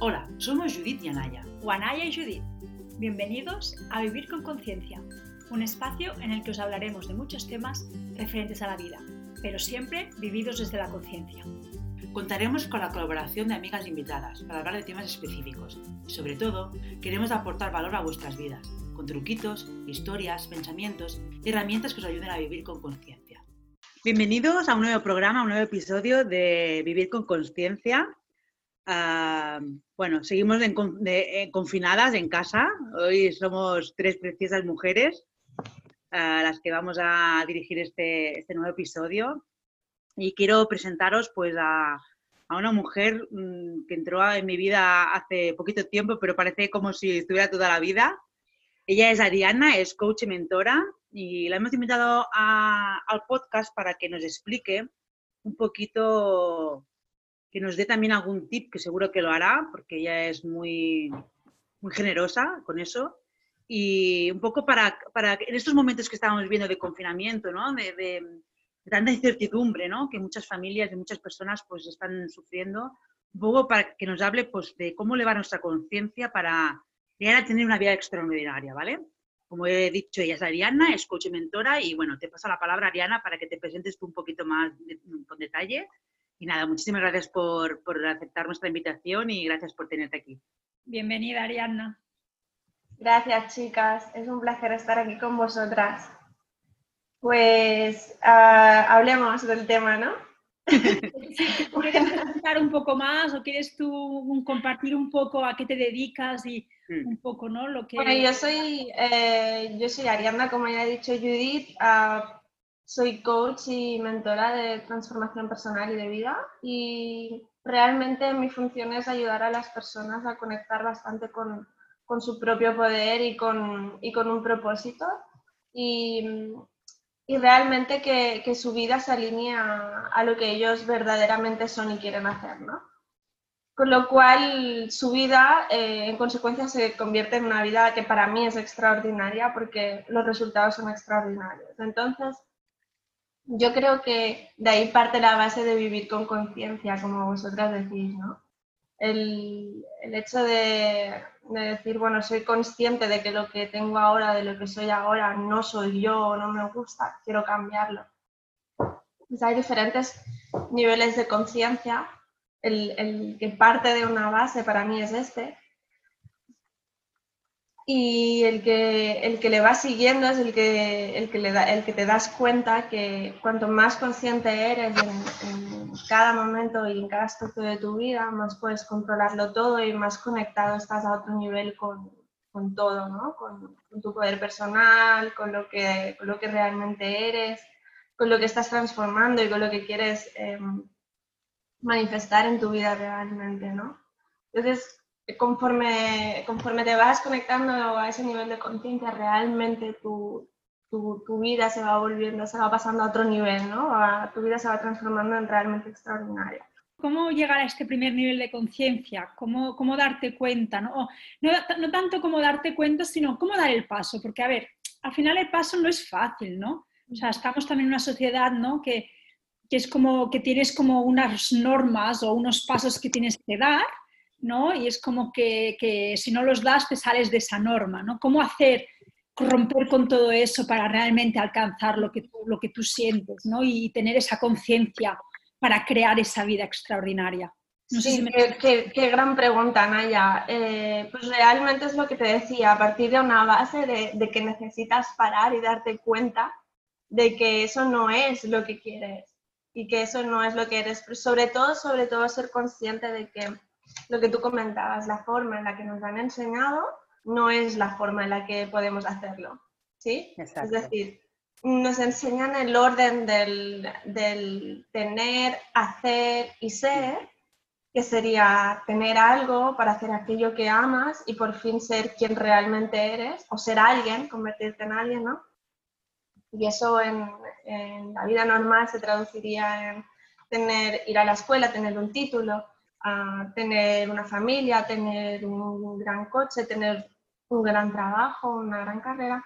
Hola, somos Judith y Anaya. O Anaya y Judith. Bienvenidos a Vivir con Conciencia, un espacio en el que os hablaremos de muchos temas referentes a la vida, pero siempre vividos desde la conciencia. Contaremos con la colaboración de amigas invitadas para hablar de temas específicos y sobre todo queremos aportar valor a vuestras vidas, con truquitos, historias, pensamientos y herramientas que os ayuden a vivir con conciencia. Bienvenidos a un nuevo programa, a un nuevo episodio de Vivir con Conciencia. Ah, bueno, seguimos eh, confinadas en casa. Hoy somos tres preciosas mujeres a las que vamos a dirigir este, este nuevo episodio. Y quiero presentaros pues a, a una mujer mm, que entró en mi vida hace poquito tiempo, pero parece como si estuviera toda la vida. Ella es Ariana, es coach y mentora y la hemos invitado al podcast para que nos explique un poquito que nos dé también algún tip, que seguro que lo hará, porque ella es muy, muy generosa con eso. Y un poco para, para en estos momentos que estamos viviendo de confinamiento, ¿no? de, de, tanta incertidumbre ¿no? que muchas familias y muchas personas pues están sufriendo, un poco para que nos hable pues, de cómo elevar nuestra conciencia para llegar a tener una vida extraordinaria, ¿vale? Como he dicho, ella es Ariana, es coach y mentora y bueno, te paso la palabra Ariana para que te presentes tú un poquito más con detalle y nada, muchísimas gracias por, aceptar nuestra invitación y gracias por tenerte aquí. Bienvenida, Ariadna. Gracias, chicas. Es un placer estar aquí con vosotras. Pues ah, hablemos del tema, ¿no? ¿Quieres contar un poco más o quieres tú compartir un poco a qué te dedicas y mm. un poco, ¿no? Lo que... Bueno, yo soy, eh, yo soy Ariadna, como ya ha dicho Judith. Uh, soy coach y mentora de transformación personal y de vida y realmente mi función es ayudar a las personas a conectar bastante con, con su propio poder y con, y con un propósito y, y realmente que, que, su vida se alinee a, lo que ellos verdaderamente son y quieren hacer, ¿no? Con lo cual su vida eh, en consecuencia se convierte en una vida que para mí es extraordinaria porque los resultados son extraordinarios. Entonces, yo creo que de ahí parte la base de vivir con conciencia, como vosotras decís, ¿no? El, el hecho de, de, decir, bueno, soy consciente de que lo que tengo ahora, de lo que soy ahora, no soy yo, no me gusta, quiero cambiarlo. Pues hay diferentes niveles de conciencia. El, el que parte de una base para mí es este, y el que, el que le va siguiendo es el que, el que, le da, el que te das cuenta que cuanto más consciente eres en, cada momento y en cada aspecto de tu vida, más puedes controlarlo todo y más conectado estás a otro nivel con, con todo, ¿no? Con, con, tu poder personal, con lo, que, con lo que realmente eres, con lo que estás transformando y con lo que quieres eh, manifestar en tu vida realmente, ¿no? Entonces, conforme, conforme te vas conectando a ese nivel de conciencia, realmente tu, tu, tu, vida se va volviendo, se va pasando a otro nivel, ¿no? tu vida se va transformando en realmente extraordinaria. ¿Cómo llegar a este primer nivel de conciencia? ¿Cómo, ¿Cómo, darte cuenta? ¿no? No, no tanto como darte cuenta, sino cómo dar el paso. Porque, a ver, al final el paso no es fácil, ¿no? O sea, estamos también en una sociedad, ¿no? Que, que es como que tienes como unas normas o unos pasos que tienes que dar ¿no? Y es como que, si no los das te sales de esa norma, ¿no? ¿Cómo hacer, romper con todo eso para realmente alcanzar lo que tú, lo que tú sientes, ¿no? Y tener esa conciencia para crear esa vida extraordinaria. sí, qué, gran pregunta, Naya. Eh, pues realmente es lo que te decía, a partir de una base de, de que necesitas parar y darte cuenta de que eso no es lo que quieres y que eso no es lo que eres. Sobre todo, sobre todo ser consciente de que lo que tú comentabas, la forma en la que nos han enseñado no es la forma en la que podemos hacerlo. ¿sí? Es decir, nos enseñan el orden del, del, tener, hacer y ser, que sería tener algo para hacer aquello que amas y por fin ser quien realmente eres, o ser alguien, convertirte en alguien, ¿no? Y eso en, en la vida normal se traduciría en tener, ir a la escuela, tener un título, a tener una familia, tener un gran coche, tener un gran trabajo, una gran carrera.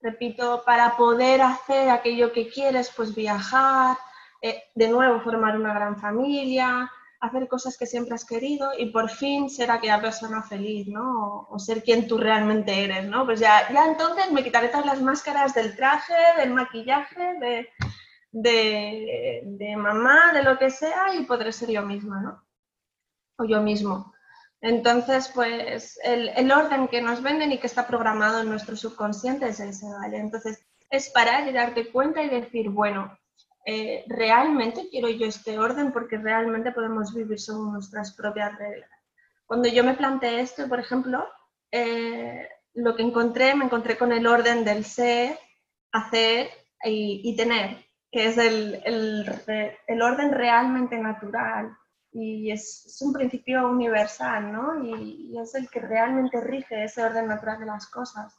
Repito, para poder hacer aquello que quieres, pues viajar, eh, de nuevo formar una gran familia, hacer cosas que siempre has querido y por fin ser aquella persona feliz, ¿no? O, ser quien tú realmente eres, ¿no? Pues ya, ya entonces me quitaré todas las máscaras del traje, del maquillaje, de, de mamá, de lo que sea y podré ser yo misma, ¿no? O yo mismo. Entonces, pues el, el, orden que nos venden y que está programado en nuestro subconsciente es ese, ¿vale? Entonces, es parar y darte cuenta y decir, bueno, eh, ¿realmente quiero yo este orden? Porque realmente podemos vivir según nuestras propias reglas. Cuando yo me planteé esto, por ejemplo, eh, lo que encontré, me encontré con el orden del ser, hacer y, tener, que es el, el, orden realmente natural y es, un principio universal, ¿no? Y, y, es el que realmente rige ese orden natural de las cosas.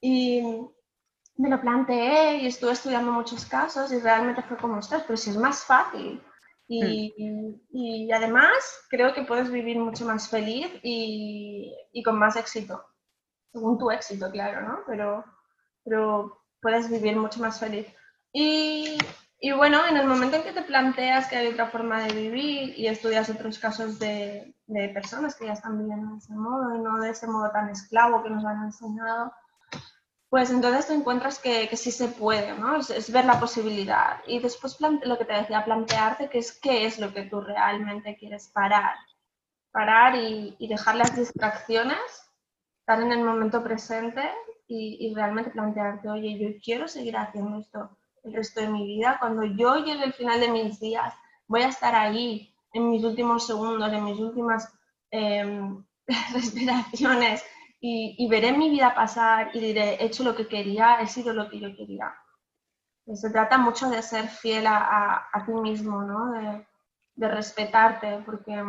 Y, me lo planteé y estuve estudiando muchos casos y realmente fue como, ostras, pero si es más fácil. Y, hmm. y, además creo que puedes vivir mucho más feliz y, y, con más éxito. Según tu éxito, claro, ¿no? Pero, pero puedes vivir mucho más feliz. Y, y, bueno, en el momento en que te planteas que hay otra forma de vivir y estudias otros casos de, de personas que ya están viviendo de ese modo y no de ese modo tan esclavo que nos han enseñado, pues entonces te encuentras que, que sí se puede, ¿no? Es, ver la posibilidad. Y después lo que te decía, plantearte que es qué es lo que tú realmente quieres parar. Parar y, dejar las distracciones, estar en el momento presente y, realmente plantearte, oye, yo quiero seguir haciendo esto el resto de mi vida. Cuando yo llegue al final de mis días, voy a estar ahí en mis últimos segundos, en mis últimas em, respiraciones y, veré mi vida pasar y diré, he hecho lo que quería, he sido lo que yo quería. se trata mucho de ser fiel a, a, ti mismo, ¿no? de, de, respetarte, porque,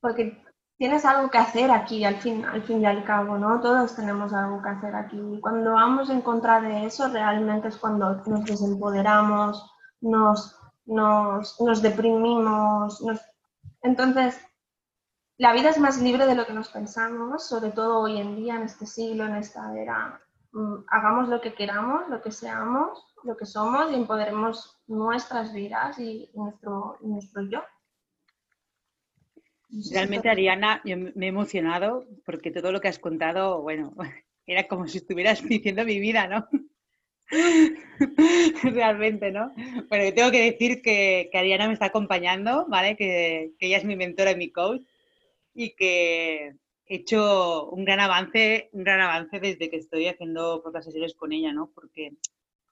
porque tienes algo que hacer aquí al fin, al fin y al cabo, ¿no? Todos tenemos algo que hacer aquí. Y cuando vamos en contra de eso, realmente es cuando nos desempoderamos, nos, nos, nos deprimimos. Entonces, la vida es más libre de lo que nos pensamos, sobre todo hoy en día, en este siglo, en esta era. Mm, hagamos lo que queramos, lo que seamos, lo que somos y empoderemos nuestras vidas y nuestro, nuestro yo. Realmente, Ariana, me he emocionado porque todo lo que has contado, bueno, era como si estuvieras diciendo mi vida, ¿no? Realmente, ¿no? Bueno, yo tengo que decir que, Ariana me está acompañando, ¿vale? Que, que ella es mi mentora y mi coach y que he hecho un gran avance, un gran avance desde que estoy haciendo pocas sesiones con ella, ¿no? Porque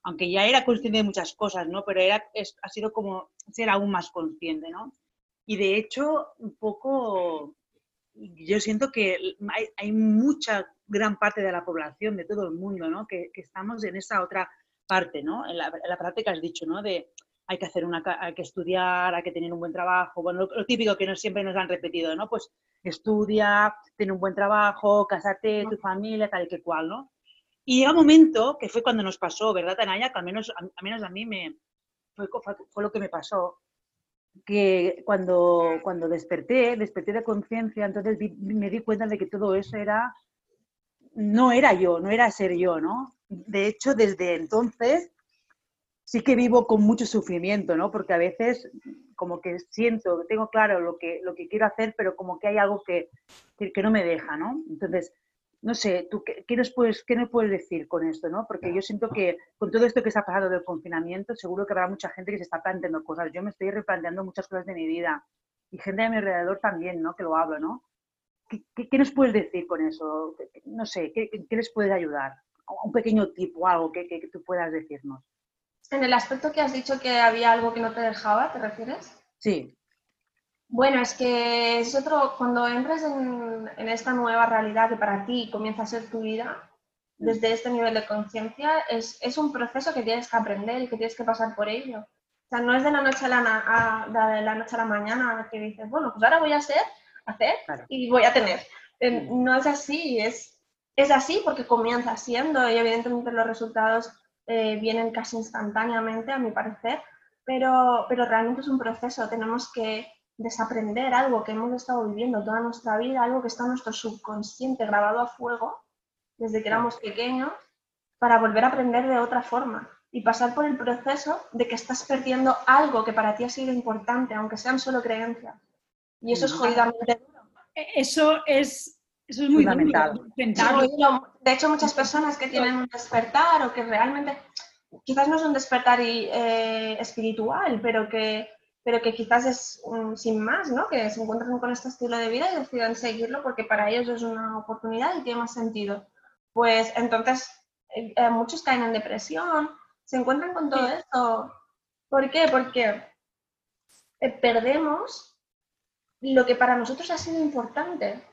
aunque ya era consciente de muchas cosas, ¿no? Pero era, ha sido como ser aún más consciente, ¿no? Y de hecho, un poco, yo siento que hay, hay mucha, gran parte de la población, de todo el mundo, ¿no? Que, que estamos en esa otra parte, ¿no? En la, en la parte que has dicho, ¿no? De hay que hacer una, hay que estudiar, hay que tener un buen trabajo, bueno, lo, típico que no siempre nos han repetido, ¿no? Pues estudia, ten un buen trabajo, casate, tu familia, tal y que cual, ¿no? Y llega un momento, que fue cuando nos pasó, ¿verdad, Tanaya? Que al menos, al menos a mí me, fue, fue, lo que me pasó, que cuando, cuando desperté, desperté de conciencia, entonces me di cuenta de que todo eso era, no era yo, no era ser yo, ¿no? De hecho, desde entonces sí que vivo con mucho sufrimiento, ¿no? Porque a veces como que siento, tengo claro lo que, lo que quiero hacer, pero como que hay algo que, que, no me deja, ¿no? Entonces, no sé, ¿tú qué, qué, nos puedes, qué nos puedes decir con esto, ¿no? Porque yo siento que con todo esto que se ha pasado del confinamiento, seguro que habrá mucha gente que se está planteando cosas. Yo me estoy replanteando muchas cosas de mi vida y gente de mi alrededor también, ¿no? Que lo hablo, ¿no? ¿Qué, qué, nos puedes decir con eso? No sé, ¿qué, qué les puedes ayudar? Un pequeño tip o algo que, que tú puedas decirnos. En el aspecto que has dicho que había algo que no te dejaba, ¿te refieres? Sí. Bueno, es que es otro, cuando entras en, esta nueva realidad que para ti comienza a ser tu vida, desde este nivel de conciencia, es, es, un proceso que tienes que aprender y que tienes que pasar por ello. O sea, no es de la noche a la, de la, noche a la mañana que dices, bueno, pues ahora voy a hacer, hacer y voy a tener. Eh, no es así, es, es así porque comienza siendo y evidentemente los resultados eh, vienen casi instantáneamente, a mi parecer, pero, pero realmente es un proceso. Tenemos que desaprender algo que hemos estado viviendo toda nuestra vida, algo que está en nuestro subconsciente grabado a fuego desde que éramos pequeños, para volver a aprender de otra forma. y pasar por el proceso de que estás perdiendo algo que para ti ha sido importante, aunque sean solo creencias. Y eso es jodidamente duro. E, eso es, eso es muy fundamental. de hecho, muchas personas que tienen un despertar o que realmente, quizás no es un despertar eh, espiritual, pero que, pero que quizás es sin más, ¿no? Que se encuentran con este estilo de vida y deciden seguirlo porque para ellos es una oportunidad y tiene más sentido. Pues entonces eh, eh, muchos caen en depresión, se encuentran con todo esto. ¿Por qué? Porque perdemos lo que para nosotros ha sido importante.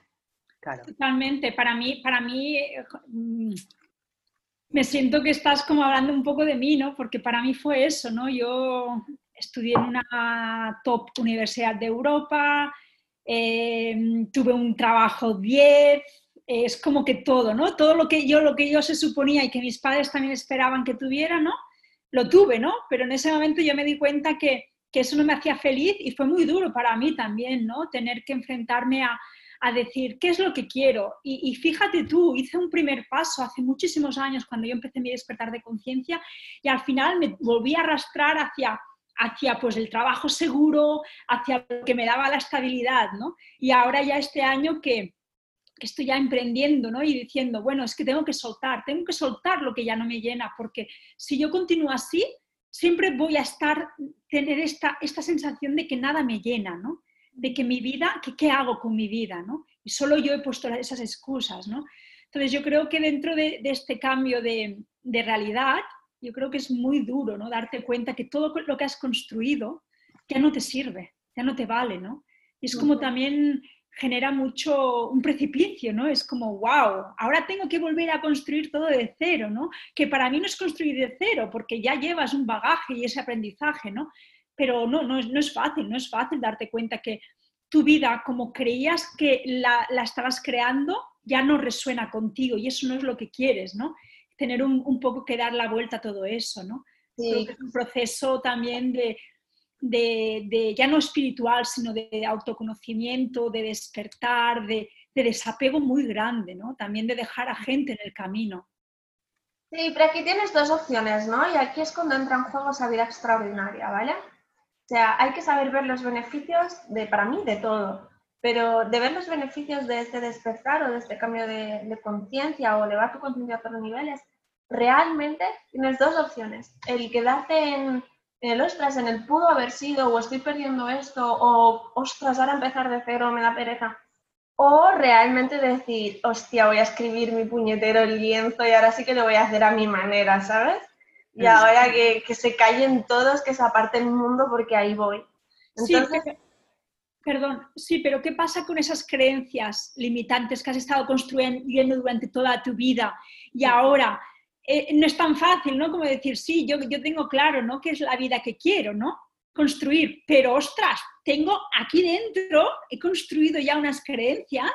Totalmente. Para mí, para mí mm, me siento que estás como hablando un poco de mí, ¿no? Porque para mí fue eso, ¿no? Yo estudié en una top universidad de Europa, em, tuve un trabajo 10, es como que todo, ¿no? Todo lo que yo, lo que yo se suponía y que mis padres también esperaban que tuviera, ¿no? Lo tuve, ¿no? Pero en ese momento yo me di cuenta que que eso no me hacía feliz y fue muy duro para mí también, ¿no? Tener que enfrentarme a, decir qué es lo que quiero. Y, fíjate tú, hice un primer paso hace muchísimos años cuando yo empecé mi despertar de conciencia y al final me volví a arrastrar hacia hacia pues el trabajo seguro, hacia lo que me daba la estabilidad, ¿no? Y ahora ya este año que, estoy ya emprendiendo, ¿no? Y diciendo, bueno, es que tengo que soltar, tengo que soltar lo que ya no me llena, porque si yo continúo así, siempre voy a estar, tener esta, esta sensación de que nada me llena, ¿no? De que mi vida, que qué hago con mi vida, ¿no? Y solo yo he puesto esas excusas, ¿no? Entonces yo creo que dentro de, este cambio de, realidad, yo creo que es muy duro, ¿no? Darte cuenta que todo lo que has construido ya no te sirve, ya no te vale, ¿no? Y es como también genera mucho un precipicio, ¿no? Es como, wow, ahora tengo que volver a construir todo de cero, ¿no? Que para mí no es construir de cero, porque ya llevas un bagaje y ese aprendizaje, ¿no? Pero no, no, es, no es fácil, no es fácil darte cuenta que tu vida, como creías que la, la, estabas creando, ya no resuena contigo y eso no es lo que quieres, ¿no? Tener un, un poco que dar la vuelta a todo eso, ¿no? Sí. es un proceso también de, de, ya no espiritual, sino de autoconocimiento, de despertar, de, desapego muy grande, ¿no? También de dejar a gente en el camino. Sí, pero aquí tienes dos opciones, ¿no? Y aquí es cuando entra en juego esa vida extraordinaria, ¿vale? O sea, hay que saber ver los beneficios de, para mí, de todo, pero de ver los beneficios de este despertar o de este cambio de, de conciencia o elevar tu conciencia a otros niveles, realmente tienes dos opciones. El quedarte en, el ostras, en el pudo haber sido, o estoy perdiendo esto, o ostras, ahora empezar de cero me da pereza. O realmente decir, hostia, voy a escribir mi puñetero lienzo y ahora sí que lo voy a hacer a mi manera, ¿sabes? Y ahora que, se callen todos, que se aparte el mundo porque ahí voy. Entonces... Sí, perdón, sí, pero ¿qué pasa con esas creencias limitantes que has estado construyendo durante toda tu vida y ahora eh, no es tan fácil, ¿no? Como decir, sí, yo, yo tengo claro, ¿no? Que es la vida que quiero, ¿no? Construir, pero ostras, tengo aquí dentro, he construido ya unas creencias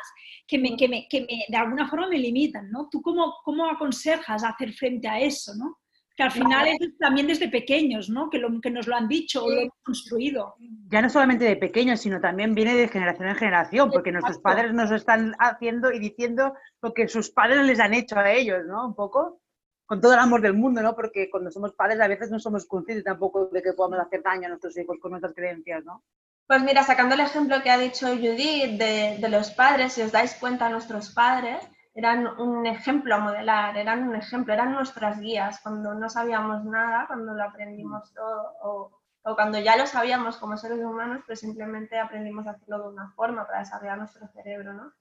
que, me, que, me, que me, de alguna forma me limitan, ¿no? ¿Tú cómo, cómo aconsejas hacer frente a eso, ¿no? Que al final es también desde pequeños, ¿no? Que, lo, que nos lo han dicho o lo hemos construido. Ya no solamente de pequeños, sino también viene de generación en generación, porque nuestros padres nos están haciendo y diciendo lo que sus padres les han hecho a ellos, ¿no? Un poco con todo el amor del mundo, ¿no? Porque cuando somos padres a veces no somos conscientes tampoco de que podamos hacer daño a nuestros hijos con nuestras creencias, ¿no? Pues mira, sacando el ejemplo que ha dicho Judith de, de los padres, si os dais cuenta, nuestros padres eran un ejemplo a modelar, eran un ejemplo, eran nuestras guías cuando no sabíamos nada, cuando lo aprendimos todo, o, o, cuando ya lo sabíamos como seres humanos, pues simplemente aprendimos a hacerlo de una forma para desarrollar nuestro cerebro, ¿no?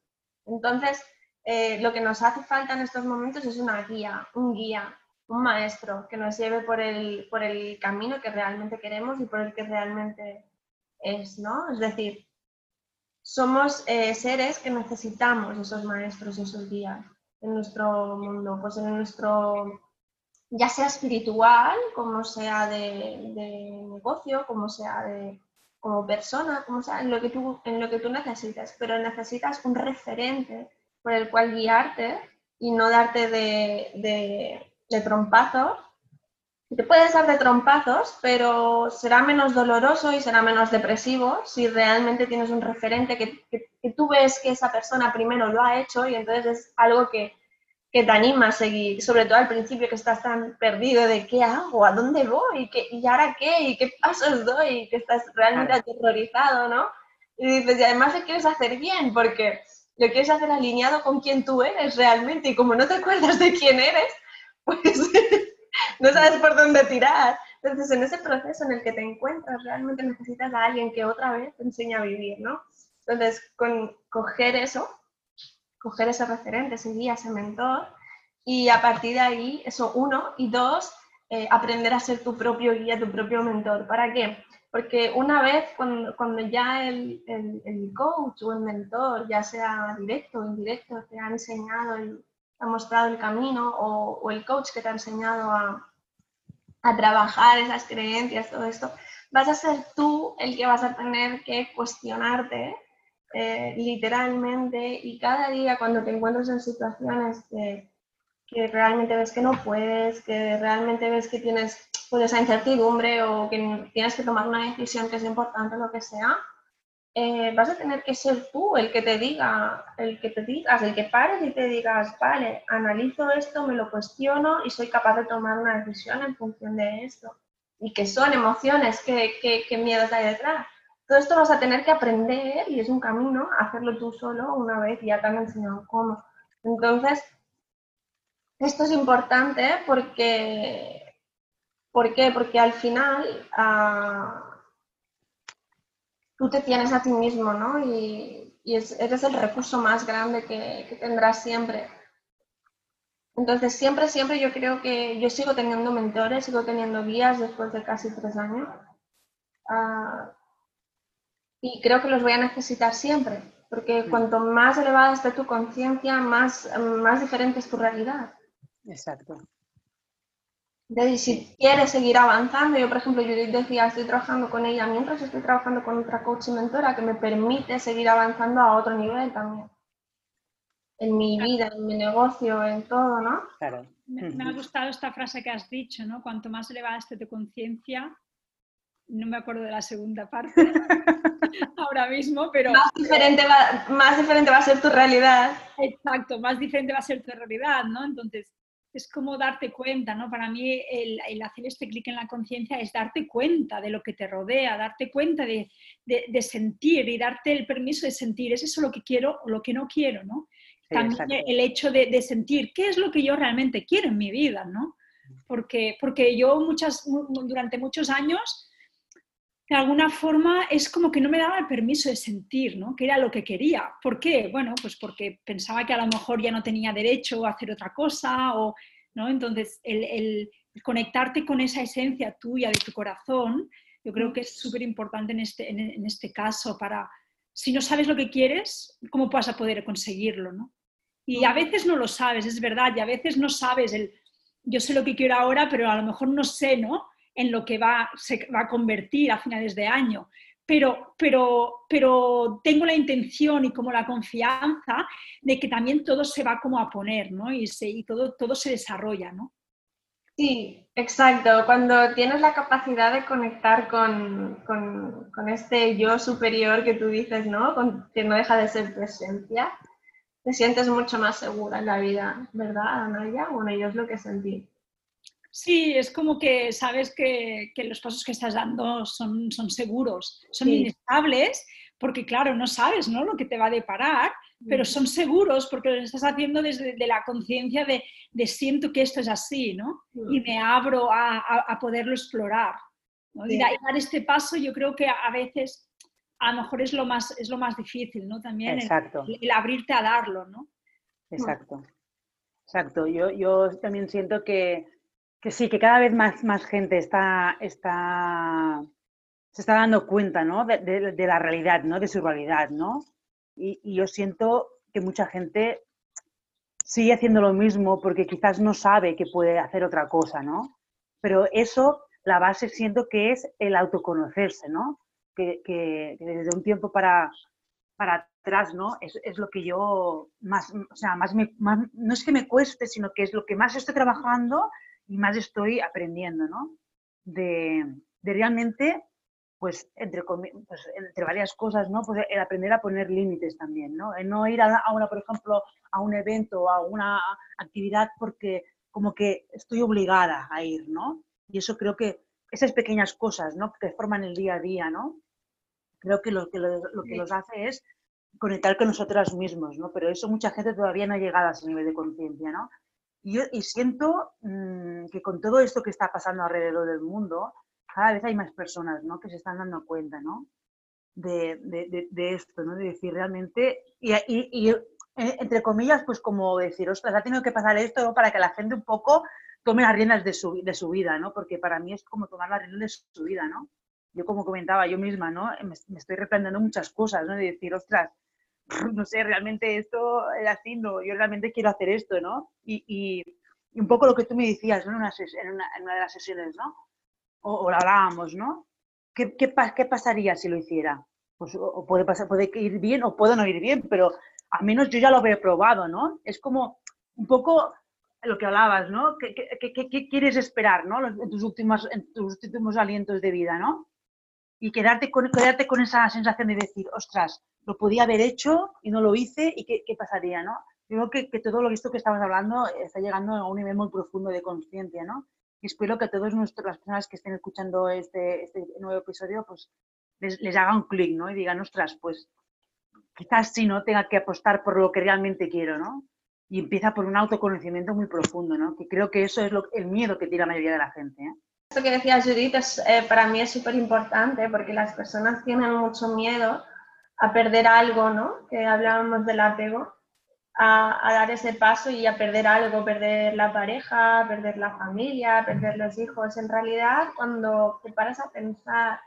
Entonces, eh, lo que nos hace falta en estos momentos es una guía, un guía, un maestro que nos lleve por el, por el camino que realmente queremos y por el que realmente es, ¿no? Es decir, somos eh, seres que necesitamos esos maestros, esos guías en nuestro mundo, pues en nuestro, ya sea espiritual, como sea de, de negocio, como sea de, como persona, como sea en lo que tú, en lo que tú necesites, pero necesitas un referente por el cual guiarte y no darte de, de, trompazos. Te puedes dar de trompazos, pero será menos doloroso y será menos depresivo si realmente tienes un referente que, tú ves que esa persona primero lo ha hecho y entonces es algo que, que te anima a seguir, sobre todo al principio que estás tan perdido de qué hago, a dónde voy, ¿Qué, y ahora qué, y qué pasos doy, que estás realmente aterrorizado, ¿no? Y dices, y además lo quieres hacer bien, porque lo quieres hacer alineado con quién tú eres realmente, y como no te acuerdas de quién eres, pues no sabes por dónde tirar. Entonces, en ese proceso en el que te encuentras, realmente necesitas a alguien que otra vez te enseñe a vivir, ¿no? Entonces, con coger eso, coger ese referente, ese guía, ese mentor, y a partir de ahí, eso uno, y dos, eh, aprender a ser tu propio guía, tu propio mentor. ¿Para qué? Porque una vez cuando, cuando ya el, el, el, coach o el mentor, ya sea directo o indirecto, te ha enseñado, y ha mostrado el camino, o, o, el coach que te ha enseñado a, a trabajar esas creencias, todo esto, vas a ser tú el que vas a tener que cuestionarte eh, literalmente y cada día cuando te encuentras en situaciones que, que, realmente ves que no puedes, que realmente ves que tienes pues, esa incertidumbre o que tienes que tomar una decisión que es importante, lo que sea, eh, vas a tener que ser tú el que te diga, el que te digas, el que pares y te digas, vale, analizo esto, me lo cuestiono y soy capaz de tomar una decisión en función de esto. Y que son emociones, que, que, que miedos hay detrás todo esto vas a tener que aprender y es un camino hacerlo tú solo una vez y ya te han enseñado cómo. Entonces, esto es importante porque, ¿por qué? Porque al final ah, tú te tienes a ti mismo, ¿no? Y, y eres el recurso más grande que, que, tendrás siempre. Entonces, siempre, siempre yo creo que yo sigo teniendo mentores, sigo teniendo guías después de casi tres años. Uh, y creo que los voy a necesitar siempre, porque cuanto más elevada esté tu conciencia, más, más diferente es tu realidad. Exacto. Entonces, si quieres seguir avanzando, yo por ejemplo, yo decía, estoy trabajando con ella mientras estoy trabajando con otra coach y mentora que me permite seguir avanzando a otro nivel también. En mi vida, en mi negocio, en todo, ¿no? Claro. Me, me ha gustado esta frase que has dicho, ¿no? Cuanto más elevada esté tu conciencia, no me acuerdo de la segunda parte ahora mismo, pero... Más diferente, va, más diferente va a ser tu realidad. Exacto, más diferente va a ser tu realidad, ¿no? Entonces, es como darte cuenta, ¿no? Para mí el, el hacer este clic en la conciencia es darte cuenta de lo que te rodea, darte cuenta de, de, de, sentir y darte el permiso de sentir, ¿es eso lo que quiero o lo que no quiero, ¿no? Sí, También exacto. el hecho de, de, sentir qué es lo que yo realmente quiero en mi vida, ¿no? Porque, porque yo muchas, durante muchos años de alguna forma es como que no me daba el permiso de sentir, ¿no? Que era lo que quería. ¿Por qué? Bueno, pues porque pensaba que a lo mejor ya no tenía derecho a hacer otra cosa, o, ¿no? Entonces, el, el conectarte con esa esencia tuya de tu corazón, yo creo que es súper importante en este, en, en, este caso para, si no sabes lo que quieres, ¿cómo vas a poder conseguirlo, no? Y a veces no lo sabes, es verdad, y a veces no sabes el, yo sé lo que quiero ahora, pero a lo mejor no sé, ¿no? En lo que va, se va a convertir a finales de año. Pero, pero, pero tengo la intención y como la confianza de que también todo se va como a poner, ¿no? Y, todo, todo se desarrolla, ¿no? Sí, exacto. Cuando tienes la capacidad de conectar con, con, este yo superior que tú dices, ¿no? Que no deja de ser presencia, te sientes mucho más segura en la vida, ¿verdad, Anaya? Bueno, yo es lo que sentí. Sí, es como que sabes que, que, los pasos que estás dando son, son seguros, son sí. inestables, porque claro, no sabes ¿no? lo que te va a deparar, pero son seguros porque lo estás haciendo desde de la conciencia de, de, siento que esto es así, ¿no? Y me abro a, a, a poderlo explorar. ¿no? Y, dar, este paso yo creo que a veces a lo mejor es lo más, es lo más difícil, ¿no? También Exacto. El, el abrirte a darlo, ¿no? Exacto. Exacto. Yo, yo también siento que que sí, que cada vez más, más gente está, está, se está dando cuenta ¿no? de, de, la realidad, ¿no? de su realidad. ¿no? Y, y, yo siento que mucha gente sigue haciendo lo mismo porque quizás no sabe que puede hacer otra cosa, ¿no? Pero eso, la base siento que es el autoconocerse, ¿no? Que, que, desde un tiempo para, para atrás, ¿no? Es, es, lo que yo más, o sea, me, más, no es que me cueste, sino que es lo que más estoy trabajando y más estoy aprendiendo, ¿no? De, de realmente pues entre, pues, entre varias cosas, ¿no? Pues el aprender a poner límites también, ¿no? El no ir a, a, una, por ejemplo, a un evento o a una actividad porque como que estoy obligada a ir, ¿no? Y eso creo que esas pequeñas cosas, ¿no? Que forman el día a día, ¿no? Creo que lo que, lo, que los hace es conectar con nosotras mismos, ¿no? Pero eso mucha gente todavía no ha llegado a ese nivel de conciencia, ¿no? Y, yo, y siento mmm, que con todo esto que está pasando alrededor del mundo, cada vez hay más personas, ¿no? Que se están dando cuenta, ¿no? De, de, de esto, ¿no? De decir realmente, y, y, y, entre comillas, pues como decir, ostras, ha tenido que pasar esto ¿no? para que la gente un poco tome las riendas de su, de su vida, ¿no? Porque para mí es como tomar las riendas de su vida, ¿no? Yo como comentaba yo misma, ¿no? Me, me estoy replanteando muchas cosas, ¿no? De decir, ostras, no sé, realmente esto es así, no, yo realmente quiero hacer esto, ¿no? Y, y, un poco lo que tú me decías. En una, en una, de las sesiones, ¿no? O, o, lo hablábamos, ¿no? ¿Qué, qué, ¿Qué, pasaría si lo hiciera? Pues puede, pasar, puede ir bien o puede no ir bien, pero al menos yo ya lo había probado, ¿no? Es como un poco lo que hablabas, ¿no? ¿Qué, qué, qué, qué quieres esperar, ¿no? En tus, últimos, en tus últimos alientos de vida, ¿no? Y quedarte con, quedarte con esa sensación de decir, ostras, lo podía haber hecho y no lo hice y qué, qué pasaría, ¿no? Creo que, que, todo lo visto que estamos hablando está llegando a un nivel muy profundo de conciencia, ¿no? Y espero que a todas las personas que estén escuchando este, este nuevo episodio, pues les, les haga un clic, ¿no? Y digan, ostras, pues quizás sí, ¿no? Tenga que apostar por lo que realmente quiero, ¿no? Y empieza por un autoconocimiento muy profundo, ¿no? Que creo que eso es lo, el miedo que tiene la mayoría de la gente, ¿eh? Esto que decía Judith es, eh, para mí es súper importante porque las personas tienen mucho miedo a perder algo, ¿no? Que hablábamos del apego, a, a, dar ese paso y a perder algo, perder la pareja, perder la familia, perder los hijos. En realidad, cuando te paras a pensar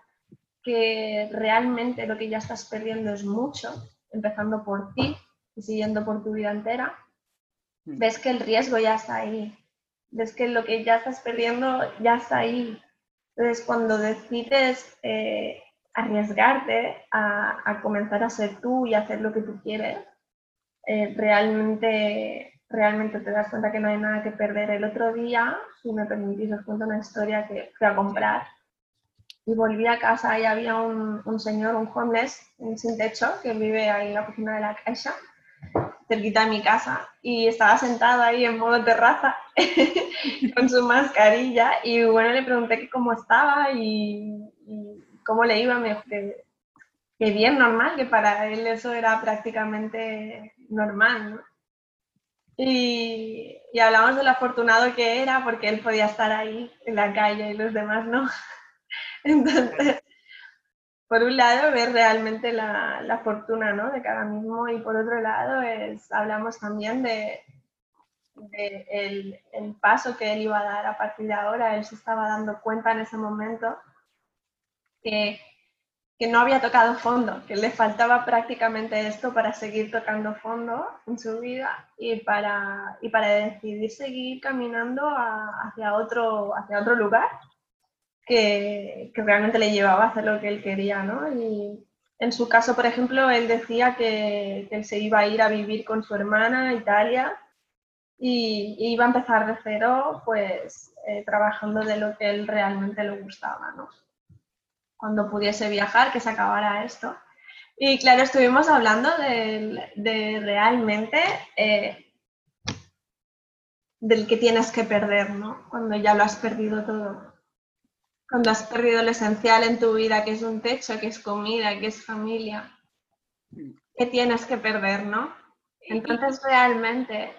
que realmente lo que ya estás perdiendo es mucho, empezando por ti y siguiendo por tu vida entera, ves que el riesgo ya está ahí, ves que lo que ya estás perdiendo ya está ahí. Entonces, cuando decides eh, arriesgarte a, a, comenzar a ser tú y hacer lo que tú quieres, eh, realmente, realmente te das cuenta que no hay nada que perder. El otro día, si me permitís, os cuento una historia que fui a comprar y volví a casa y había un, un señor, un homeless, sin techo, que vive ahí en la oficina de la caixa, cerquita de mi casa, y estaba sentado ahí en modo terraza con su mascarilla y bueno, le pregunté que cómo estaba y, y cómo le iba, me dijo que, que, bien, normal, que para él eso era prácticamente normal, ¿no? Y, y hablamos de lo afortunado que era porque él podía estar ahí en la calle y los demás no. Entonces, por un lado, ver realmente la, fortuna ¿no? de cada mismo y por otro lado, hablamos también de, el, paso que él iba a dar a partir de ahora. Él se estaba dando cuenta en ese momento que, no había tocado fondo, que le faltaba prácticamente esto para seguir tocando fondo en su vida y para, y para decidir seguir caminando hacia, otro, hacia otro lugar que, que, realmente le llevaba a hacer lo que él quería, ¿no? Y en su caso, por ejemplo, él decía que, que se iba a ir a vivir con su hermana a Italia y, y, iba a empezar de cero, pues eh, trabajando de lo que él realmente le gustaba, ¿no? Cuando pudiese viajar, que se acabara esto. Y claro, estuvimos hablando de, de realmente eh, del que tienes que perder, ¿no? Cuando ya lo has perdido todo cuando has perdido lo esencial en tu vida, que es un techo, que es comida, que es familia, ¿qué tienes que perder, no? Entonces realmente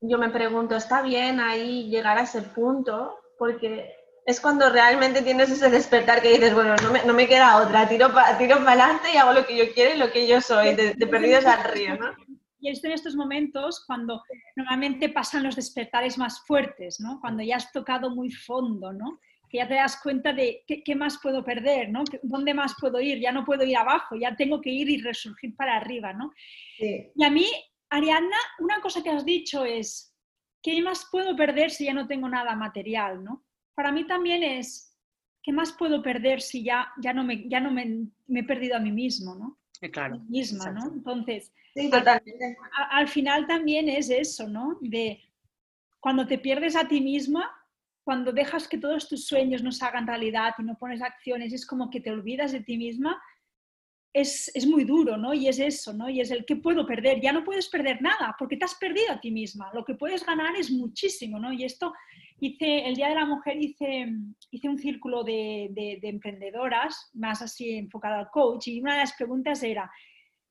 yo me pregunto, ¿está bien ahí llegar a ese punto? Porque es cuando realmente tienes ese despertar que dices, bueno, no me, no me queda otra, tiro para tiro pa adelante y hago lo que yo quiero y lo que yo soy, de, de perdidos al río, ¿no? Y esto en estos momentos cuando normalmente pasan los despertares más fuertes, ¿no? Cuando ya has tocado muy fondo, ¿no? que ya te das cuenta de qué, qué, más puedo perder, ¿no? ¿Dónde más puedo ir? Ya no puedo ir abajo, ya tengo que ir y resurgir para arriba, ¿no? Sí. Y a mí, Ariadna, una cosa que has dicho es, ¿qué más puedo perder si ya no tengo nada material, ¿no? Para mí también es, ¿qué más puedo perder si ya, ya no, me, ya no me, me he perdido a mí mismo, ¿no? Claro. A mí misma. ¿no? Entonces, sí, totalmente. Al, al final también es eso, ¿no? De cuando te pierdes a ti misma, cuando dejas que todos tus sueños no se hagan realidad y no pones acciones, es como que te olvidas de ti misma, es, es, muy duro, ¿no? Y es eso, ¿no? Y es el que puedo perder. Ya no puedes perder nada porque te has perdido a ti misma. Lo que puedes ganar es muchísimo, ¿no? Y esto hice, el Día de la Mujer hice, hice un círculo de, de, de emprendedoras, más así enfocado al coach, y una de las preguntas era,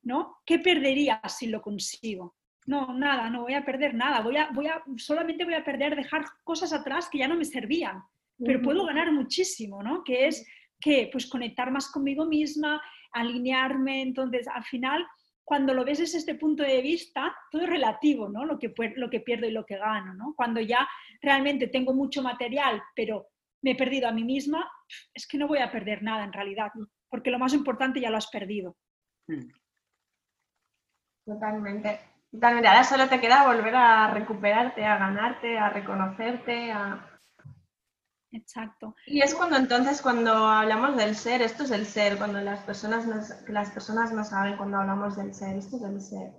¿no? ¿Qué perdería si lo consigo? No, nada, no voy a perder nada. Voy a, voy a, solamente voy a perder, dejar cosas atrás que ya no me servían. Pero puedo ganar muchísimo, ¿no? Que es que, pues, conectar más conmigo misma, alinearme. Entonces, al final, cuando lo ves desde este punto de vista, todo es relativo, ¿no? Lo que, lo que pierdo y lo que gano, ¿no? Cuando ya realmente tengo mucho material, pero me he perdido a mí misma, es que no voy a perder nada en realidad, porque lo más importante ya lo has perdido. Mm. Totalmente. Totalmente. Ahora solo te queda volver a recuperarte, a ganarte, a reconocerte, a... Exacto. Y es cuando entonces, cuando hablamos del ser, esto es el ser, cuando las personas no, las personas no saben cuando hablamos del ser, esto es el ser.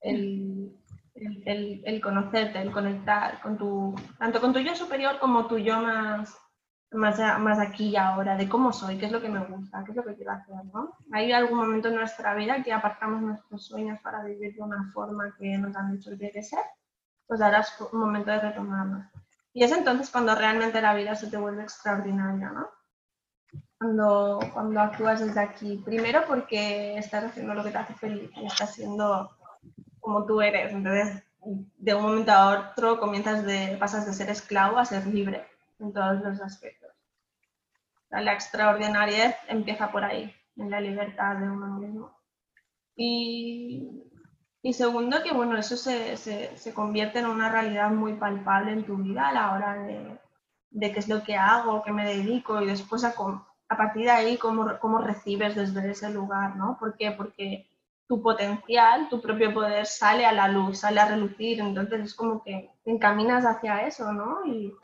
El, el, el, conocerte, el conectar con tu, tanto con tu yo superior como tu yo más, más, más aquí y ahora, de cómo soy, qué es lo que me gusta, qué es lo que quiero hacer, ¿no? Hay algún momento en nuestra vida que apartamos nuestros sueños para vivir de una forma que nos han dicho que tiene que ser, pues ahora es un momento de retomarlo. Y es entonces cuando realmente la vida se te vuelve extraordinaria, ¿no? Cuando, cuando actúas desde aquí. Primero porque estás haciendo lo que te hace feliz y estás siendo como tú eres. Entonces, de un momento a otro comienzas de, pasas de ser esclavo a ser libre en todos los aspectos. La extraordinariedad empieza por ahí, en la libertad de uno mismo. Y, y segundo, que bueno, eso se, se, se, convierte en una realidad muy palpable en tu vida a la hora de, de qué es lo que hago, qué me dedico y después a, a partir de ahí cómo, cómo recibes desde ese lugar, ¿no? ¿Por qué? Porque tu potencial, tu propio poder sale a la luz, sale a relucir, entonces es como que te encaminas hacia eso, ¿no? Y,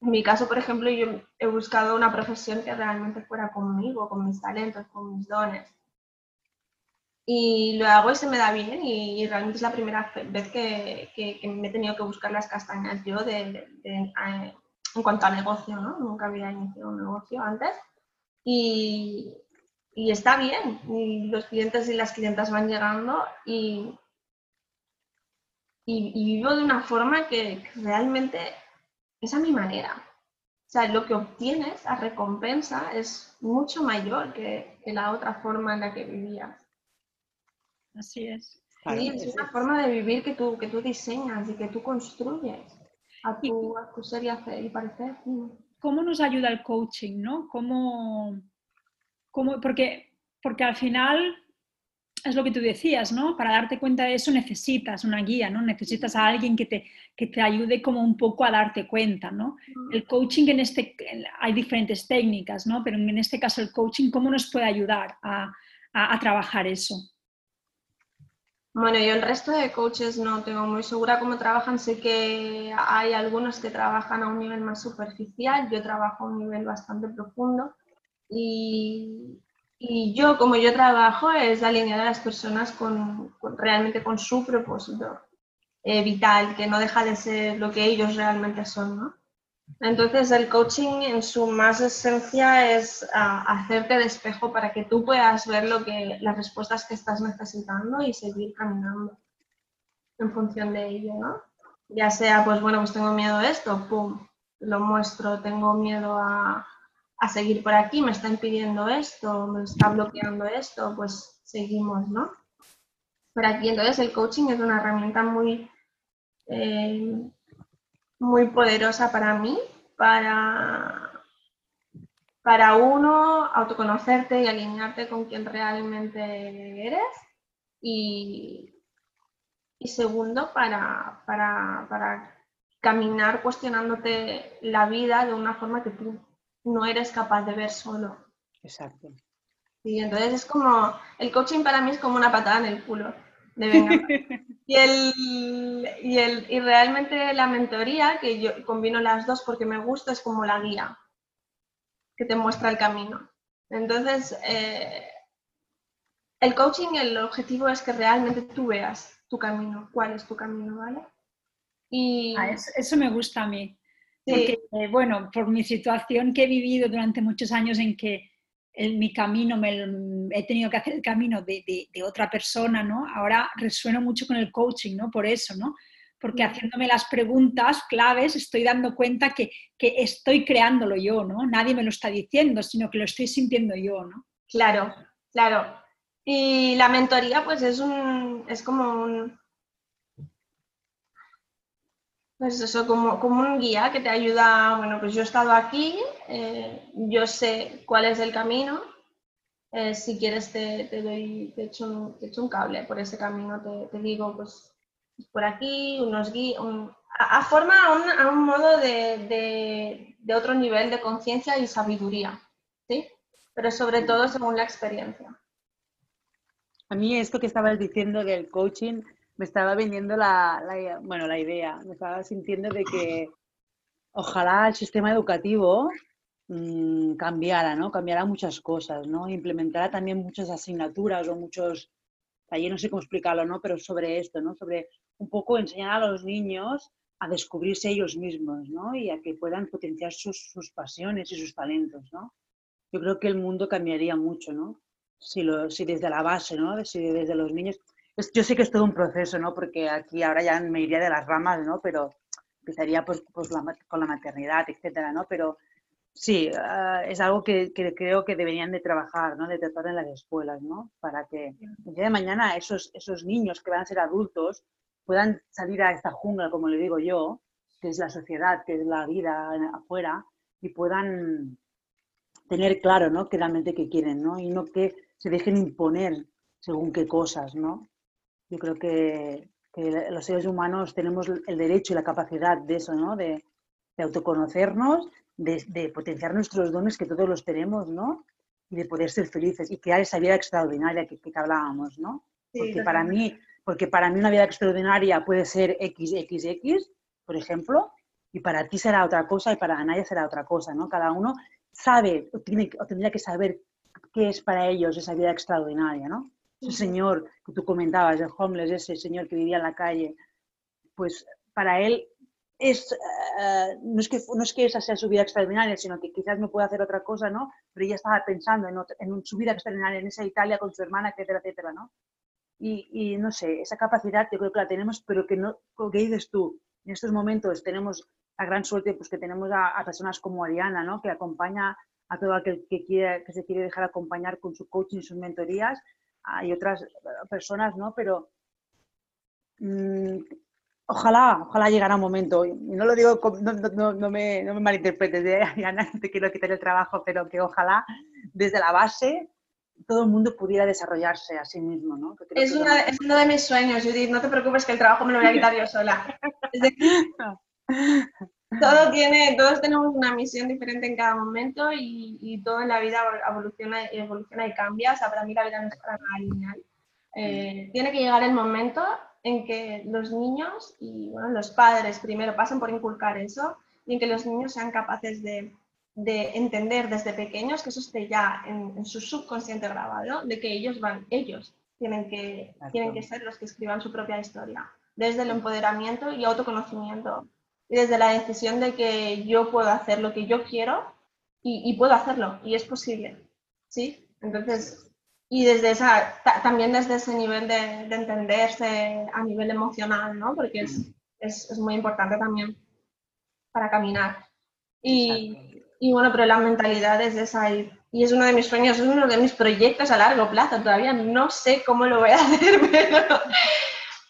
en mi caso, por ejemplo, yo he buscado una profesión que realmente fuera conmigo, con mis talentos, con mis dones. Y lo hago y se me da bien y, realmente es la primera vez que, que, me he tenido que buscar las castañas yo de, en cuanto a negocio, ¿no? Nunca había iniciado un negocio antes. Y, y está bien. Y los clientes y las clientas van llegando y, y, y vivo de una forma que realmente es a mi manera. O sea, lo que obtienes a recompensa es mucho mayor que, la otra forma en la que vivías. Así es. Sí, es una forma de vivir que tú, que tú diseñas y que tú construyes a tu, a tu ser y, parecer. ¿Cómo nos ayuda el coaching, no? ¿Cómo, cómo, porque, porque al final es lo que tú decías, ¿no? Para darte cuenta de eso necesitas una guía, ¿no? Necesitas a alguien que te, que te ayude como un poco a darte cuenta, ¿no? El coaching en este, hay diferentes técnicas, ¿no? Pero en este caso el coaching, ¿cómo nos puede ayudar a, a, trabajar eso? Bueno, yo el resto de coaches no tengo muy segura cómo trabajan. Sé que hay algunos que trabajan a un nivel más superficial, yo trabajo a un nivel bastante profundo y, yo, como yo trabajo, es alinear a las personas con, realmente con su propósito eh, vital, que no deja de ser lo que ellos realmente son, ¿no? Entonces, el coaching en su más esencia es ah, hacerte de espejo para que tú puedas ver lo que, las respuestas que estás necesitando y seguir caminando en función de ello, ¿no? Ya sea, pues bueno, pues tengo miedo a esto, pum, lo muestro, tengo miedo a, a seguir por aquí, me está impidiendo esto, me está bloqueando esto, pues seguimos, ¿no? Por aquí, entonces el coaching es una herramienta muy, eh, muy poderosa para mí, para, para uno autoconocerte y alinearte con quien realmente eres y, y segundo, para, para, para caminar cuestionándote la vida de una forma que tú no eres capaz de ver solo. Exacto. Sí, entonces es como, el coaching para mí es como una patada en el culo. De y, el, y, el, y realmente la mentoría, que yo combino las dos porque me gusta, es como la guía que te muestra el camino. Entonces, eh, el coaching, el objetivo es que realmente tú veas tu camino, cuál es tu camino, ¿vale? Y... Ah, eso, eso, me gusta a mí. Porque, eh, bueno, por mi situación que he vivido durante muchos años en que en mi camino me, he tenido que hacer el camino de, de, otra persona, ¿no? Ahora resueno mucho con el coaching, ¿no? Por eso, ¿no? Porque haciéndome las preguntas claves estoy dando cuenta que, que estoy creándolo yo, ¿no? Nadie me lo está diciendo, sino que lo estoy sintiendo yo, ¿no? Claro, claro. Y la mentoría, pues es un, es como un, pues eso, como, como un guía que te ayuda, bueno, pues yo he estado aquí, eh, yo sé cuál es el camino, eh, si quieres te, te doy, te echo, un, te un, cable por ese camino, te, digo, pues por aquí, unos guías, a, forma a un, a un modo de, de, de, otro nivel de conciencia y sabiduría, ¿sí? Pero sobre todo según la experiencia. A mí esto que estabas diciendo del coaching me estaba vendiendo la, bueno, la idea, me estaba sintiendo de que ojalá el sistema educativo mmm, cambiara, ¿no? Cambiara muchas cosas, ¿no? Implementara también muchas asignaturas o muchos, no sé cómo explicarlo, ¿no? Pero sobre esto, ¿no? Sobre un poco enseñar a los niños a descubrirse ellos mismos, ¿no? Y a que puedan potenciar sus, sus pasiones y sus talentos, ¿no? Yo creo que el mundo cambiaría mucho, ¿no? Si, lo, si desde la base, ¿no? Si desde los niños yo sé que es todo un proceso, ¿no? Porque aquí ahora ya me iría de las ramas, ¿no? Pero empezaría pues, pues con la maternidad, etcétera, ¿no? Pero sí, uh, es algo que, que, creo que deberían de trabajar, ¿no? De tratar en las escuelas, ¿no? Para que el día de mañana esos, esos niños que van a ser adultos puedan salir a esta jungla, como le digo yo, que es la sociedad, que es la vida afuera, y puedan tener claro, ¿no? Que realmente que quieren, ¿no? Y no que se dejen imponer según qué cosas, ¿no? Yo creo que, los seres humanos tenemos el derecho y la capacidad de eso, ¿no? De, autoconocernos, de, potenciar nuestros dones que todos los tenemos, ¿no? Y de poder ser felices y crear esa vida extraordinaria que, que hablábamos, ¿no? porque, para mí, porque para mí una vida extraordinaria puede ser XXX, por ejemplo, y para ti será otra cosa y para Anaya será otra cosa, ¿no? Cada uno sabe o, tiene, o tendría que saber qué es para ellos esa vida extraordinaria, ¿no? Ese señor que tú comentabas, el homeless, ese señor que vivía en la calle, pues para él es, eh, no, es que, no es que esa sea su vida extraordinaria, sino que quizás no puede hacer otra cosa, ¿no? Pero ella estaba pensando en, en su vida extraordinaria, en esa Italia con su hermana, etcétera, etcétera, ¿no? Y, y, no sé, esa capacidad yo creo que la tenemos, pero que no, que dices tú, en estos momentos tenemos la gran suerte pues que tenemos a, a personas como Ariana, ¿no? Que acompaña a todo aquel que, quiere, que se quiere dejar acompañar con su coaching y sus mentorías hay otras personas, ¿no? Pero mmm, ojalá, ojalá llegara un momento, y no lo digo, no, no, no me, no me malinterpretes, ¿eh? Ana, te quiero quitar el trabajo, pero que ojalá desde la base todo el mundo pudiera desarrollarse a sí mismo, ¿no? Es, una, es, uno de mis sueños, Judith, no te preocupes que el trabajo me lo voy a quitar yo sola. todo tiene, todos tenemos una misión diferente en cada momento y, y todo en la vida evoluciona, evoluciona y cambia. O sea, para mí la vida no es para nada lineal. Eh, tiene que llegar el momento en que los niños y bueno, los padres primero pasen por inculcar eso y en que los niños sean capaces de, de entender desde pequeños que eso esté ya en, en, su subconsciente grabado, de que ellos van, ellos tienen que, tienen que ser los que escriban su propia historia, desde el empoderamiento y autoconocimiento y desde la decisión de que yo puedo hacer lo que yo quiero y, puedo hacerlo y es posible, ¿sí? Entonces, y desde esa, también desde ese nivel de, entenderse a nivel emocional, ¿no? Porque es, es, es, muy importante también para caminar. Y, y, bueno, pero la mentalidad es esa y, y, es uno de mis sueños, es uno de mis proyectos a largo plazo. Todavía no sé cómo lo voy a hacer, pero,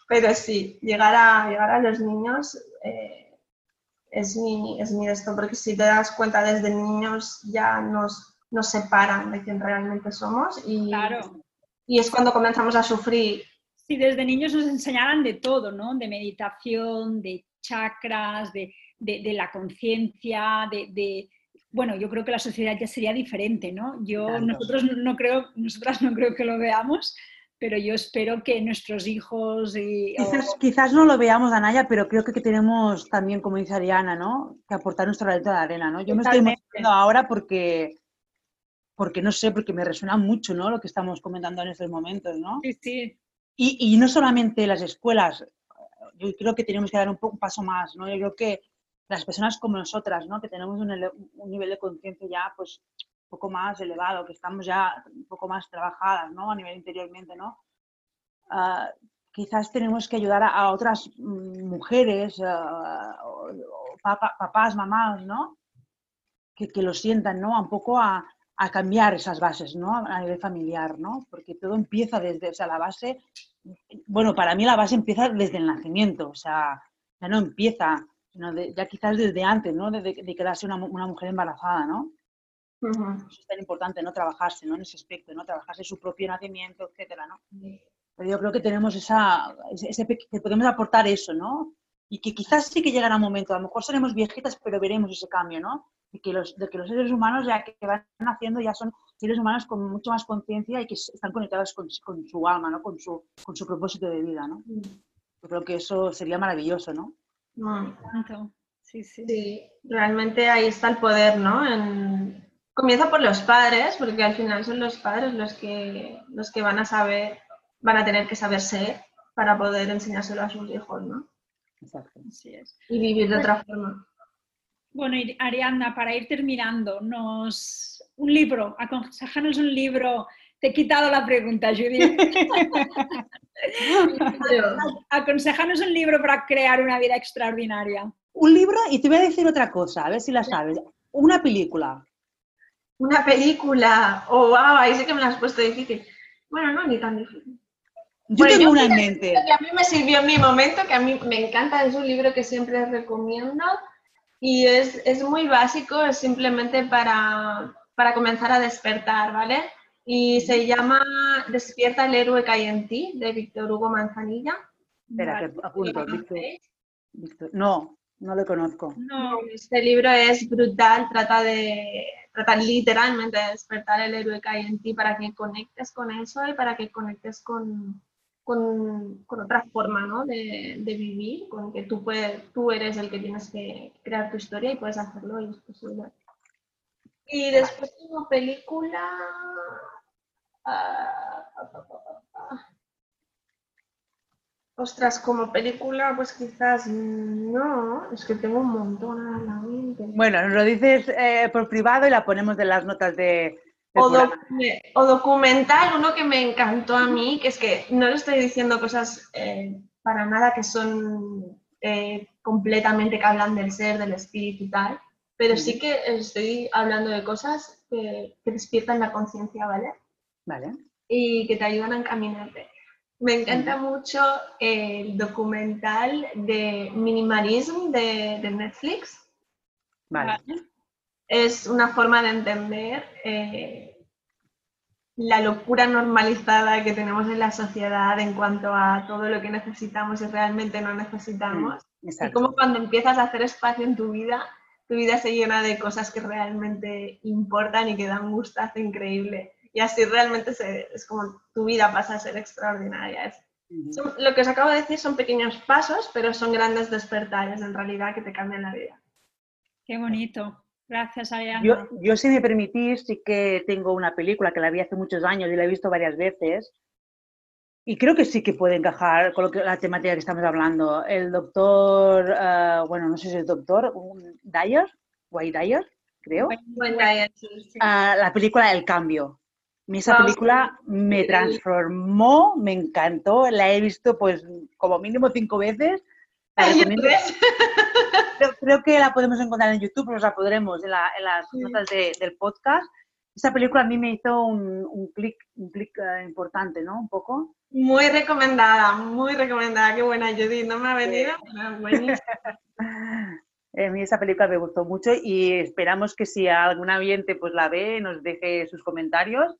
pero sí, llegar a, llegar a los niños. Eh, es mi, es mi esto, porque si te das cuenta desde niños ya nos, nos separan de quién realmente somos y, y es cuando comenzamos a sufrir. Si desde niños nos enseñaran de todo, ¿no? De meditación, de chakras, de, de, de la conciencia, de, de, bueno, yo creo que la sociedad ya sería diferente, ¿no? Yo, nosotros no creo, nosotras no creo que lo veamos, pero yo espero que nuestros hijos... Y, quizás, quizás, no lo veamos, Anaya, pero creo que tenemos también, como dice Ariana, ¿no? que aportar nuestra granito de arena. ¿no? Yo me estoy emocionando ahora porque, porque, no sé, porque me resuena mucho ¿no? lo que estamos comentando en estos momentos. ¿no? Sí, sí. Y, y no solamente las escuelas, yo creo que tenemos que dar un, poco, un paso más. ¿no? Yo creo que las personas como nosotras, ¿no? Que tenemos un, un nivel de conciencia ya, pues, un poco más elevado, que estamos ya un poco más trabajadas, ¿no? A nivel interiormente, ¿no? Ah, quizás tenemos que ayudar a, otras mm, mujeres, ah, papás, mamás, ¿no? Que, que, lo sientan, ¿no? Un poco a, a, cambiar esas bases, ¿no? A nivel familiar, ¿no? Porque todo empieza desde, o sea, la base, bueno, para mí la base empieza desde el nacimiento, o sea, ya no empieza, sino ya quizás desde antes, ¿no? De, de quedarse una, una, mujer embarazada, ¿no? Eso es tan importante, ¿no? Trabajarse, ¿no? En ese aspecto, ¿no? Trabajarse su propio nacimiento, etcétera, ¿no? Pero yo creo que tenemos esa, ese, que podemos aportar eso, ¿no? Y que quizás sí que llegará un momento, a lo mejor seremos viejitas, pero veremos ese cambio, ¿no? De que los, de que los seres humanos ya que van naciendo ya son seres humanos con mucho más conciencia y que están conectados con, con, su alma, ¿no? Con su, con su propósito de vida, ¿no? Yo creo que eso sería maravilloso, ¿no? Sí, sí. sí, realmente ahí está el poder, ¿no? En, comienza por los padres, porque al final son los padres los que, los que van a saber, van a tener que saber ser para poder enseñárselo a sus hijos, ¿no? Exacto. Así es. Y vivir de otra forma. Bueno, Ariadna, para ir terminando, nos un libro, aconsejanos un libro. Te he quitado la pregunta, Judith. aconsejanos un libro para crear una vida extraordinaria. Un libro, y te voy a decir otra cosa, a ver si la sabes. Una película una película, o oh, wow, ahí sí que me la has puesto difícil. Bueno, no, ni tan difícil. Yo tengo una en mente. Que a mí me sirvió en mi momento, que a mí me encanta, es un libro que siempre recomiendo y es, es muy básico, es simplemente para, para, comenzar a despertar, ¿vale? Y se llama Despierta el héroe que hay en ti, de Víctor Hugo Manzanilla. Espera, que apunto, Víctor. No, no lo conozco. No, este libro es brutal, trata de trata literalmente de despertar el héroe que hay en ti para que conectes con eso y para que conectes con, con, con otra forma ¿no? de, de, vivir, con que tú, puedes, tú eres el que tienes que crear tu historia y puedes hacerlo y es posible. Y después como película... Uh, Ostras, como película, pues quizás no, es que tengo un montón a la mente. Bueno, nos lo dices eh, por privado y la ponemos de las notas de... o, documental, uno que me encantó a mí, que es que no le estoy diciendo cosas eh, para nada que son eh, completamente que hablan del ser, del espíritu y tal, pero sí que estoy hablando de cosas que, que despiertan la conciencia, ¿vale? Vale. Y que te ayudan a encaminarte. Me encanta mucho el documental de Minimalism de, Netflix. Vale. Es una forma de entender eh, la locura normalizada que tenemos en la sociedad en cuanto a todo lo que necesitamos y realmente no necesitamos. Mm, y como cuando empiezas a hacer espacio en tu vida, tu vida se llena de cosas que realmente importan y que dan gustazo increíble y así realmente es como tu vida pasa a ser extraordinaria. lo que os acabo de decir son pequeños pasos, pero son grandes despertares en realidad que te cambian la vida. Qué bonito. Gracias, Ariana. Yo, yo, si me permitís, sí que tengo una película que la vi hace muchos años y la he visto varias veces. Y creo que sí que puede encajar con lo que, la temática que estamos hablando. El doctor, eh, bueno, no sé si es el doctor, Dyer, White Dyer, creo. Dyer, ah, la película El Cambio esa película me transformó, me encantó, la he visto pues como mínimo cinco veces. creo, que la podemos encontrar en YouTube, nos la podremos en, las notas del podcast. Esa película a mí me hizo un, un clic un clic eh, importante, ¿no? Un poco. Muy recomendada, muy recomendada. Qué buena, Judith. No me ha venido, A mí esa película me gustó mucho y esperamos que si algún oyente pues la ve, nos deje sus comentarios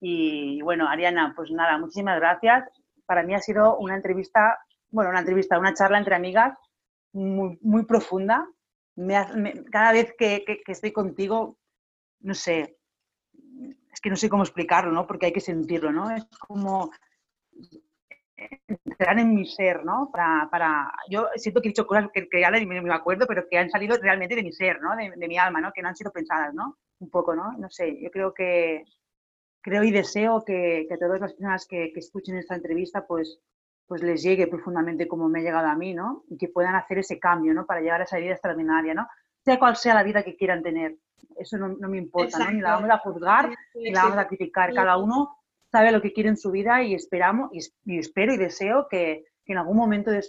y bueno, Ariana, pues nada, muchísimas gracias. Para mí ha sido una entrevista, bueno, una entrevista, una charla entre amigas muy, muy profunda. cada vez que, estoy contigo, no sé, es que no sé cómo explicarlo, ¿no? Porque hay que sentirlo, ¿no? Es como entrar en mi ser, ¿no? Para, para... Yo siento que he dicho cosas que, que ya ni me, acuerdo, pero que han salido realmente de mi ser, ¿no? De, de, mi alma, ¿no? Que no han sido pensadas, ¿no? Un poco, ¿no? No sé, yo creo que, creo y deseo que, todas las personas que, escuchen esta entrevista pues pues les llegue profundamente como me ha llegado a mí, ¿no? Y que puedan hacer ese cambio, ¿no? Para llegar a esa vida extraordinaria, ¿no? Sea cual sea la vida que quieran tener. Eso no, me importa, ¿no? Ni la vamos a juzgar, ni la vamos a criticar. Cada uno sabe lo que quiere en su vida y esperamos, y, espero y deseo que, en algún momento de,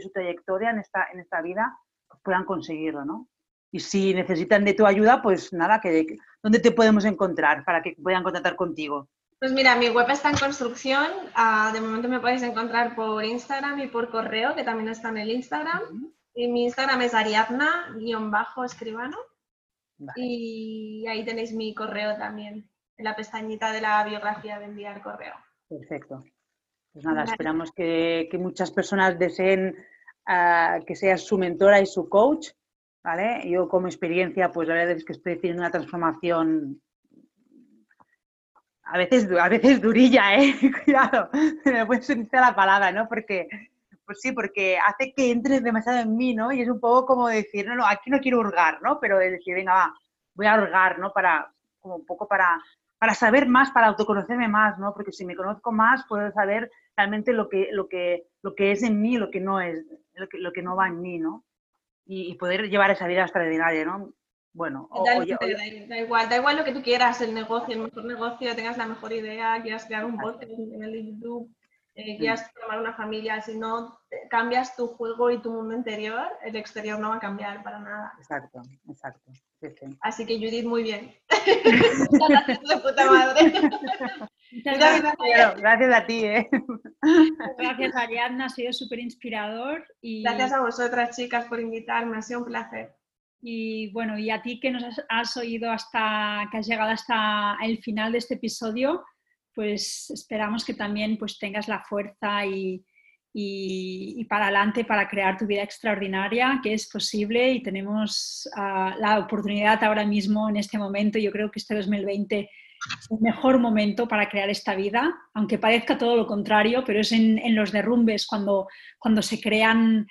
su trayectoria en esta, en esta vida puedan conseguirlo, ¿no? Y si necesitan de tu ayuda, pues nada, que, ¿dónde te podemos encontrar para que puedan contactar contigo? Pues mira, mi web está en construcción. Ah, de momento me podéis encontrar por Instagram y por correo, que también está en el Instagram. Y mi Instagram es ariadna-escribano. Y ahí tenéis mi correo también, en la pestañita de la biografía de enviar correo. Perfecto. Pues nada, esperamos que, muchas personas deseen ah, que seas su mentora y su coach. ¿Vale? Yo como experiencia, pues la verdad es que estoy haciendo una transformación a veces, a veces durilla, ¿eh? Cuidado, me puedes sentir la palabra, ¿no? Porque, pues sí, porque hace que entres demasiado en mí, ¿no? Y es un poco como decir, no, no, aquí no quiero hurgar, ¿no? Pero decir, venga, va, voy a hurgar, ¿no? Para, como un poco para, para saber más, para autoconocerme más, ¿no? Porque si me conozco más, puedo saber realmente lo que, lo que, lo que es en mí, lo que no es, lo que, lo que no va en mí, ¿no? Y, y poder llevar esa vida extraordinaria, ¿no? bueno, da, igual, da igual lo que tú quieras, el negocio, el mejor negocio, tengas la mejor idea, quieras crear un podcast, en canal de YouTube, eh, quieras formar una familia, si no cambias tu juego y tu mundo interior, el exterior no va a cambiar para nada. Exacto, exacto. Así que Judith, muy bien. gracias de puta madre. gracias, a ti. ¿eh? Gracias Ariadna, ha sido súper inspirador. Y... Gracias a vosotras chicas por invitarme, ha sido un placer. Y bueno, y a ti que nos has, oído hasta, que has llegado hasta el final de este episodio, pues esperamos que también pues tengas la fuerza y, y, para adelante para crear tu vida extraordinaria, que es posible y tenemos ah, la oportunidad ahora mismo, en este momento, yo creo que este 2020 es el mejor momento para crear esta vida, aunque parezca todo lo contrario, pero es en, en los derrumbes cuando, cuando se crean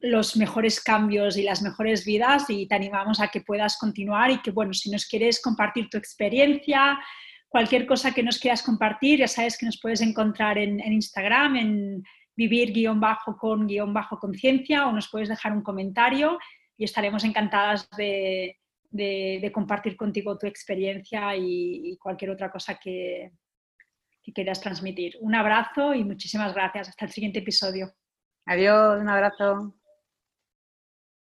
los mejores cambios y las mejores vidas y te animamos a que puedas continuar y que, bueno, si nos quieres compartir tu experiencia, cualquier cosa que nos quieras compartir, ya sabes que nos puedes encontrar en, Instagram, en vivir-con-conciencia o nos puedes dejar un comentario y estaremos encantadas de, compartir contigo tu experiencia y, cualquier otra cosa que, que quieras transmitir. Un abrazo y muchísimas gracias. Hasta el siguiente episodio. Adiós, un abrazo.